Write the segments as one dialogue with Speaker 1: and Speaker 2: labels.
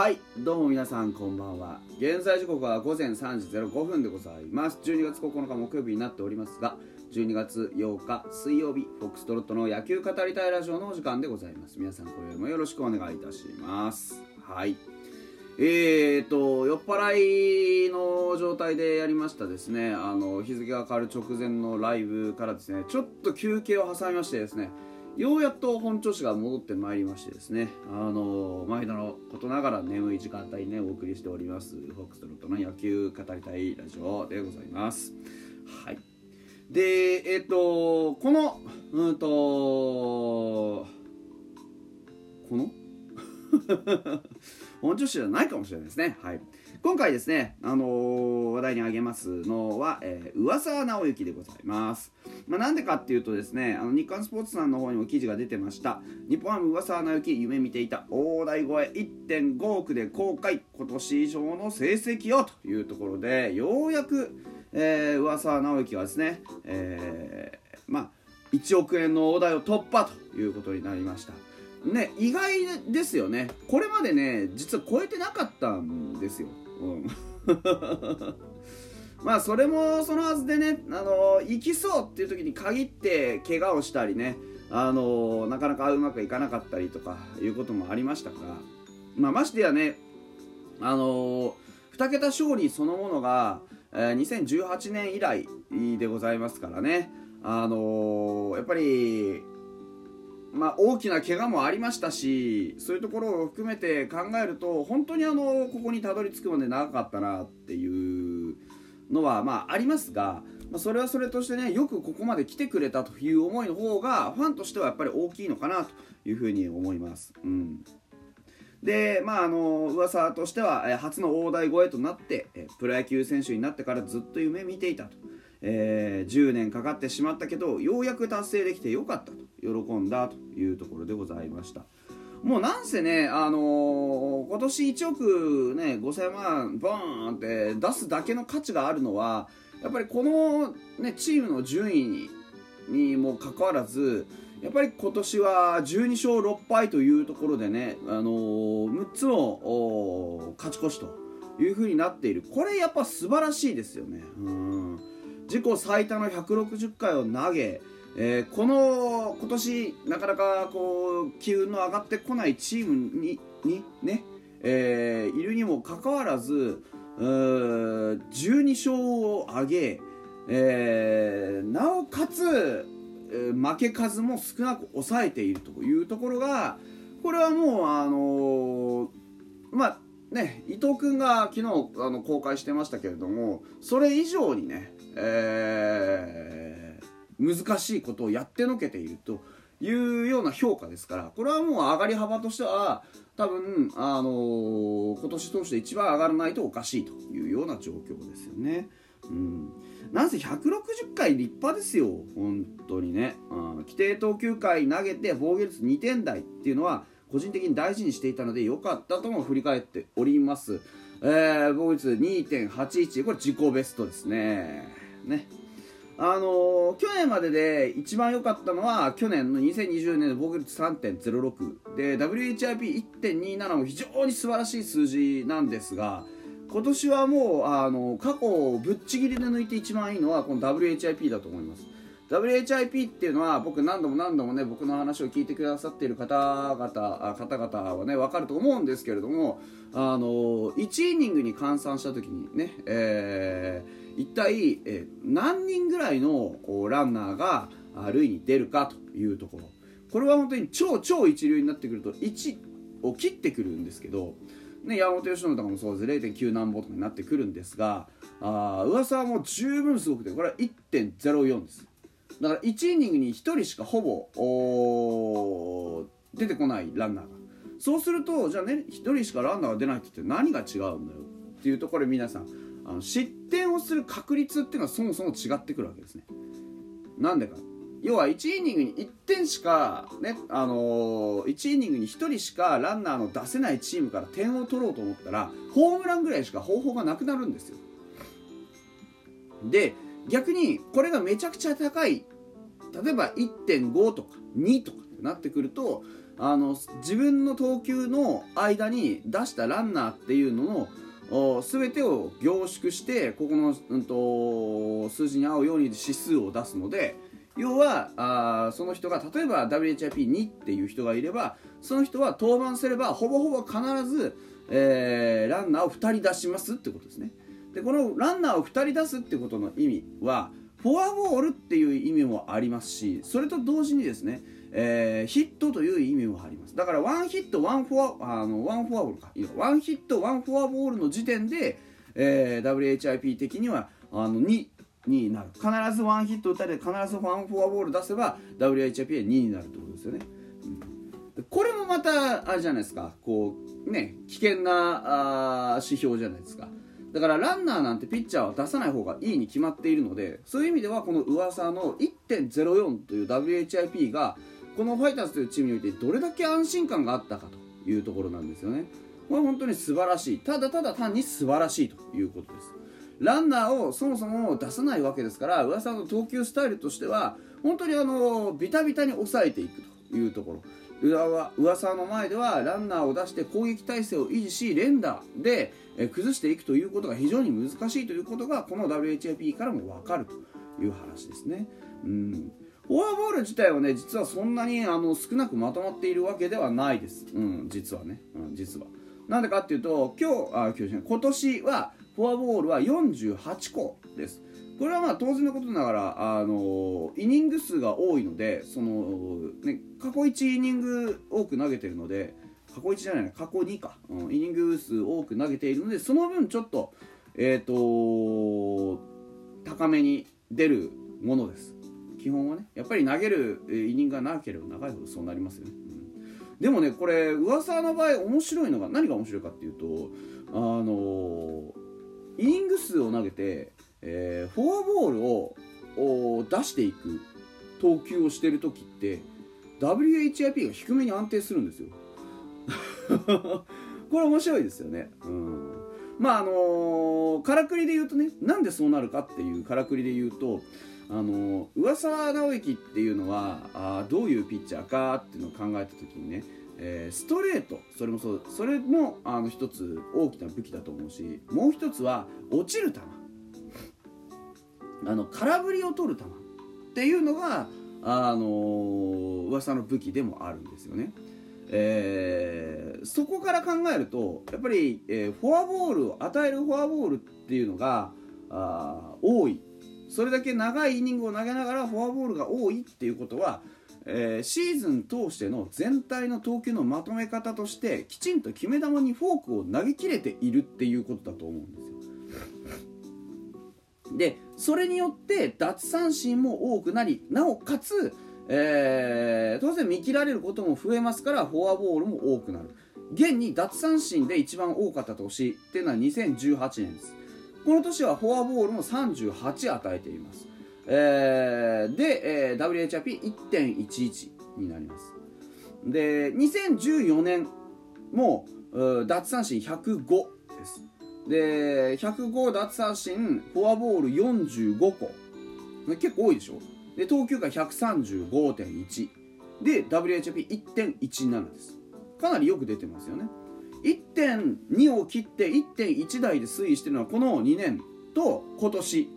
Speaker 1: はいどうも皆さんこんばんは。現在時刻は午前3時05分でございます。12月9日木曜日になっておりますが12月8日水曜日フォックストロットの野球語りたいラジオのお時間でございます。皆さん今夜もよろしくお願いいたします。はい。えーと酔っ払いの状態でやりましたですね。あの日付が変わる直前のライブからですねちょっと休憩を挟みましてですねようやっと本調子が戻ってまいりましてですね、あの毎度のことながら眠い時間帯にね、お送りしております、フォックストロットの野球語りたいラジオでございます。はい。で、えっ、ー、と、この、うんと、この？本調子じゃないかもしれないですね。はい。今回ですね、あのー、話題に挙げますのは、えー、噂は直之でございます。まあ、なんでかっていうとですね、あの日刊スポーツさんの方にも記事が出てました。日本ハム噂は直之、夢見ていた大台超え1.5億で公開、今年以上の成績をというところで、ようやく、えー、噂は直之はですね、えー、まあ、1億円の大台を突破ということになりました。ね、意外ですよね。これまでね、実は超えてなかったんですよ。まあそれもそのはずでね、あの行きそうっていう時に限って怪我をしたりね、あのなかなかうまくいかなかったりとかいうこともありましたから、まあ、ましてやね、あの2桁勝利そのものが、えー、2018年以来でございますからね、あのやっぱりまあ、大きな怪我もありましたしそういうところを含めて考えると本当にあのここにたどり着くまで長かったなっていうのはまあありますが、まあ、それはそれとしてねよくここまで来てくれたという思いの方がファンとしてはやっぱり大きいのかなというふうに思います。うんで、まあ、あの噂としては、初の大台超えとなって、プロ野球選手になってからずっと夢見ていたとえー、10年かかってしまったけどようやく達成できてよかったと。喜んだというところでございました。もうなんせね、あのー、今年1億、ね、5000万ボーンって出すだけの価値があるのはやっぱりこの、ね、チームの順位ににもかかわらずやっぱり今年は12勝6敗というところでね、あのー、6つの勝ち越しというふうになっている。これやっぱ素晴らしいですよね。うん。自己最多の160回を投げ、えー、この今年なかなかこう機運の上がってこないチームににね、えー、いるにもかかわらず12勝を挙げ、えー、なおかつ、え、負け数も少なく抑えているというところがこれはもうあの、まあね伊藤君が昨日あの公開してましたけれどもそれ以上にねえー、難しいことをやってのけているというような評価ですからこれはもう上がり幅としては多分、あのー、今年通して一番上がらないとおかしいというような状況ですよね。うんなんせ160回立派ですよ、本当にね。規定投球回投げて防御率2点台っていうのは、個人的に大事にしていたので良かったとも振り返っております。えー、防御率2.81、これ自己ベストですね。ね。あのー、去年までで一番良かったのは去年の2020年の防御率3.06で WHIP1.27 も非常に素晴らしい数字なんですが今年はもうあの過去をぶっちぎりで抜いて一番いいのはこの WHIP だと思います WHIP っていうのは僕何度も何度もね僕の話を聞いてくださっている方々方々はね分かると思うんですけれどもあの1イニングに換算した時にね、えー一体、え何人ぐらいのランナーが塁に出るかというところ。これは本当に超超一流になってくると1を切ってくるんですけど、ね、山本由伸とかもそうです。0.9何本とかになってくるんですがあ噂はもう十分すごくてこれは1.04です。だから1イニングに1人しかほぼ出てこないランナーがそうするとじゃあね1人しかランナーが出ないってって何が違うんだよっていうところで皆さんあの失点をする確率っていうのはそもそも違ってくるわけですね。なんでか要は1イニングに1点しか、ねあのー、1イニングに1人しかランナーの出せないチームから点を取ろうと思ったらホームランぐらいしか方法がなくなるんですよ。で逆にこれがめちゃくちゃ高い例えば1.5とか2とかってなってくるとあの自分の投球の間に出したランナーっていうのの全てを凝縮してここの、うんと、数字に合うように指数を出すので要はあその人が例えば WHIP2 っていう人がいればその人は登板すればほぼほぼ必ず、えー、ランナーを2人出しますってことですね。でこのランナーを2人出すってことの意味はフォアボールっていう意味もありますしそれと同時にですね、えー、ヒットという意味もあります。だからワンヒットワンフォアあのワンフォアボールか。ワンヒットワンフォアボールの時点で、えー、WHIP 的にはあの2になる。必ずワンヒット打たれて必ずワンフォアボール出せば WHIP は2になるってことですよね、うん、これもまたあれじゃないですか。こうね危険なあ指標じゃないですか。だからランナーなんてピッチャーは出さない方がいいに決まっているのでそういう意味ではこの噂の1.04という WHIP がこのファイターズというチームにおいてどれだけ安心感があったかというところなんですよね。これ本当に素晴らしい。ただただ単に素晴らしいということです。ランナーをそもそも出さないわけですから噂の投球スタイルとしては本当にあのビタビタに抑えていくというところ。噂の前ではランナーを出して攻撃体制を維持し連打で崩していくということが非常に難しいということがこの WHIP からも分かるという話ですね。うん。フォアボール自体はね実はそんなにあの少なくまとまっているわけではないです、うん、実はね、うん、実は。なんでかっていうと今日あ今日今年はフォアボールは48個です。これはまあ当然のことながら、あのイニング数が多いのでその、ね、過去1イニング多く投げてるので過去1じゃないな過去2か、うん、イニング数多く投げているのでその分ちょっと,、えーと、高めに出るものです。基本はね。やっぱり投げるイニングが長ければ長いほどそうなりますよね、うん、でもねこれ噂の場合面白いのが何が面白いかっていうとあのイニング数を投げてえー、フォアボールを出していく投球をしてる時って WHIP が低めに安定するんですよ。これ面白いですよね。うん。まああのー、からくりで言うとねなんでそうなるかっていうからくりで言うとあのー、上直之っていうのはあどういうピッチャーかっていうのを考えた時にね、え、ストレートそれもそうそれもあの一つ大きな武器だと思うしもう一つは落ちる球。あの空振りを取る球っていうのがあの噂の武器でもあるんですよね。えー、そこから考えるとやっぱり、えー、フォアボールを与えるフォアボールっていうのがあ多いそれだけ長いイニングを投げながらフォアボールが多いっていうことは、えー、シーズン通しての全体の投球のまとめ方としてきちんと決め球にフォークを投げ切れているっていうことだと思うんですよ。でそれによって奪三振も多くなりなおかつ、えー、当然見切られることも増えますからフォアボールも多くなる。現に奪三振で一番多かった年っていうのは2018年です。この年はフォアボールも38与えています、えー、で、えー、WHIP1.11 になります。で2014年も奪三振105で105奪三振フォアボール45個。結構多いでしょ？で投球回135.1で WHP1.17 です。かなりよく出てますよね。1.2を切って1.1台で推移してるのはこの2年と今年、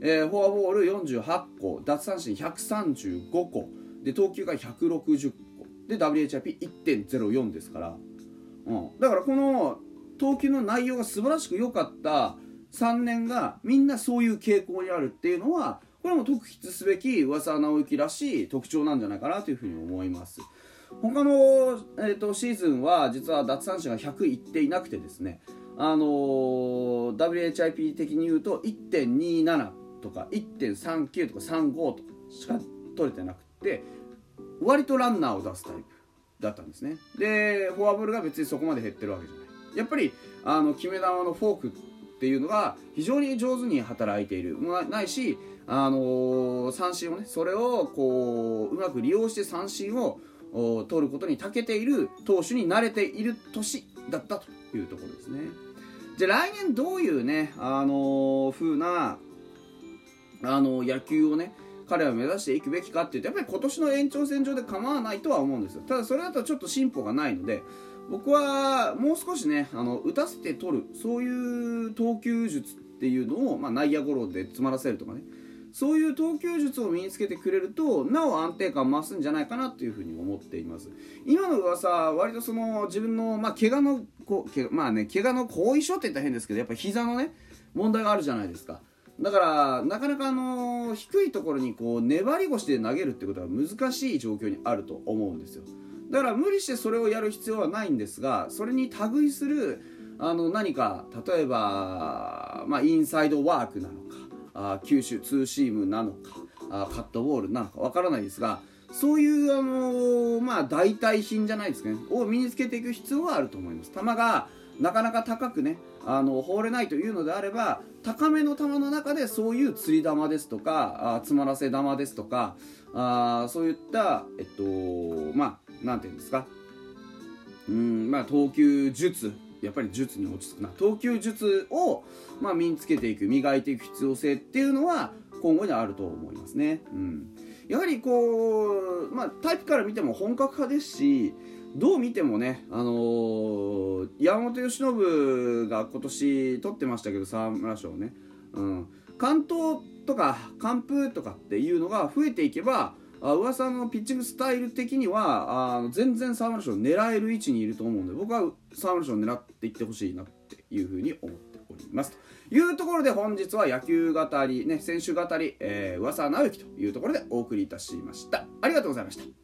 Speaker 1: えー、フォアボール48個奪三振135個。で投球回160個。で WHIP1.04 ですから、うん、だからこの投球の内容が素晴らしく良かった3年がみんなそういう傾向にあるっていうのはこれも特筆すべき噂直之らしい特徴なんじゃないかなというふうに思います。他の、えーと、シーズンは実は奪三振が100いっていなくてですねあのー、WHIP 的に言うと1.27とか1.39とか35とかしか取れてなくて割とランナーを出すタイプだったんですね。でフォアボールが別にそこまで減ってるわけじゃない。やっぱりあの決め球のフォークっていうのが非常に上手に働いているないし、あのー、三振をねそれをこううまく利用して三振を取ることに長けている投手に慣れている年だったというところですね。じゃあ来年どういうね、あのー、風な、あのー、野球をね、彼は目指していくべきかっていうとやっぱり今年の延長線上で構わないとは思うんですよただそれだとちょっと進歩がないので僕はもう少しねあの打たせて取るそういう投球術っていうのを、まあ、内野ゴロで詰まらせるとかね。そういう投球術を身につけてくれるとなお安定感増すんじゃないかなというふうに思っています。今の噂割とその自分の、まあ、怪我のこけまあね怪我の後遺症って言ったら変ですけどやっぱ膝のね問題があるじゃないですか。だからなかなかあの低いところにこう粘り腰で投げるってことは難しい状況にあると思うんですよ。だから無理してそれをやる必要はないんですがそれに類するあの何か例えば、まあ、インサイドワークなのかあ球種ツーシームなのかあカットボールなのかわからないですがそういうあのまあ代替品じゃないですかねを身につけていく必要はあると思います。球がなかなか高くねあの放れないというのであれば高めの球の中でそういう釣り球ですとかあ詰まらせ球ですとかあそういったえっとまあなんていうんですか？うんまあ投球術やっぱり術に落ち着くな。投球術を、まあ、身につけていく磨いていく必要性っていうのは今後にあると思いますね、うん、やはりこう、まあ、タイプから見ても本格派ですしどう見てもね、あのー、山本由伸が今年取ってましたけど沢村賞ね、うん、関東とか完封とかっていうのが増えていけばあ噂のピッチングスタイル的にはあ全然沢村賞狙える位置にいると思うんで僕は沢村賞を狙っていってほしいなっていうふうに思っております。というところで本日は野球語り、ね、選手語り、えー、噂直樹というところでお送りいたしました。ありがとうございました。